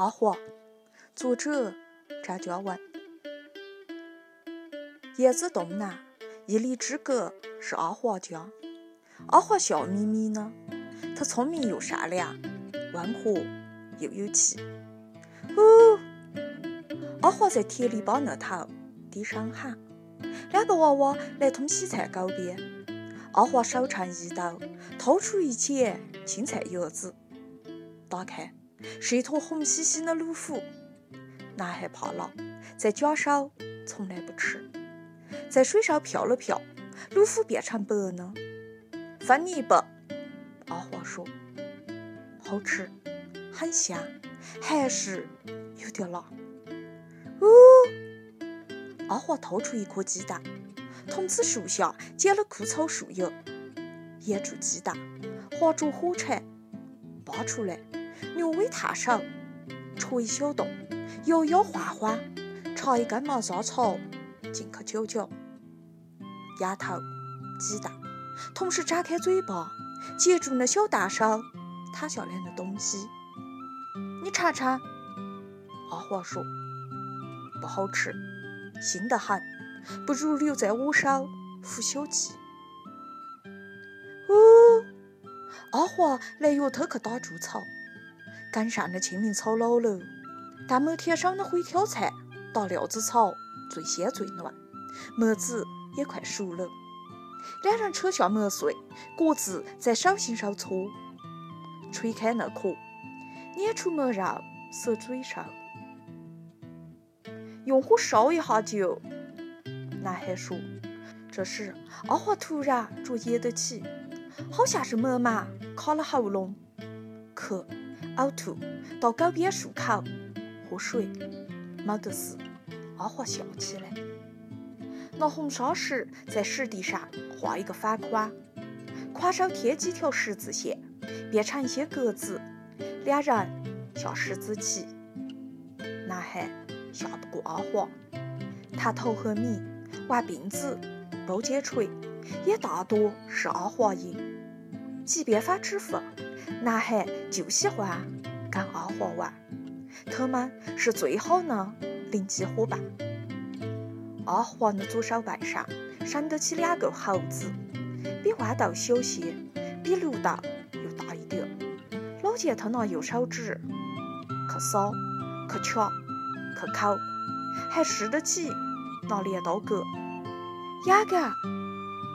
阿华，作者张嘉文。叶子洞南一里之隔是阿华家。阿华笑眯眯呢，他聪明又善良，温和又有气。哦，阿华在铁篱笆那头低声喊：“两个娃娃来通洗菜沟边。”阿华手撑衣兜，掏出一截青菜叶子，打开。是一坨红兮兮的卤虎，男孩怕辣，在假手从来不吃。在水上漂了漂，卤虎变成白的。分你一半，阿华说。好吃，很香，还是有点辣。哦，阿华掏出一颗鸡蛋，从此树下捡了枯草树叶，腌住鸡蛋，划着火柴，扒出来。牛尾烫手，戳一小洞，摇摇晃晃，插一根毛扎草进去瞧瞧。丫头，鸡蛋，同时张开嘴巴，接住那小蛋手塌下来的东西。你尝尝。阿华说：“不好吃，腥得很，不如留在我手孵小鸡。”哦，阿华来药头去打猪草。赶上的清明草老了，但麦田上的灰挑菜打料子草最鲜最嫩，麦子也快熟了。两人扯下麦穗，各自在手心上搓，吹开那壳，捻出麦肉塞嘴上，用火烧一下就。男孩说。这时，阿华突然着噎得起，好像是麦芒卡了喉咙，咳。呕吐，到沟边漱口，喝水，没得事。阿华笑起来，拿红砂石在石地上画一个反框，宽手贴几条十字线，变成一些格子，两人下十字棋。男孩下不过阿华，弹头和米，玩并子、包接锤，也大多是阿华赢。即便反指分。男孩就喜欢跟阿华玩，他们是最好的邻居伙伴。阿华的左手背上生得起两个猴子，比豌豆小些，比绿豆又大一点。老见他拿右手指去扫、去掐、去抠，还试得起拿镰刀割。痒个？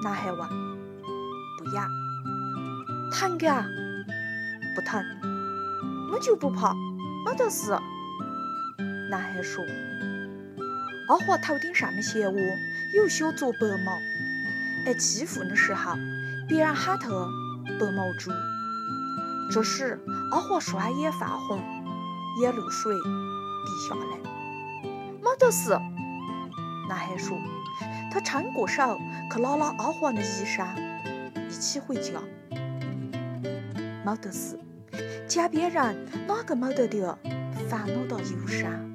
男孩问。不痒。疼个？不疼，我就不怕，没得事。男孩说：“阿华头顶上的鞋窝有小撮白毛，挨欺负的时候，别人喊他‘白毛猪’。这时，阿华双眼泛红，眼露水滴下来。没得事。”男孩说。他撑过手去拉拉阿华的衣衫，一起回家。没得事。江边人哪个没得点烦恼到忧伤？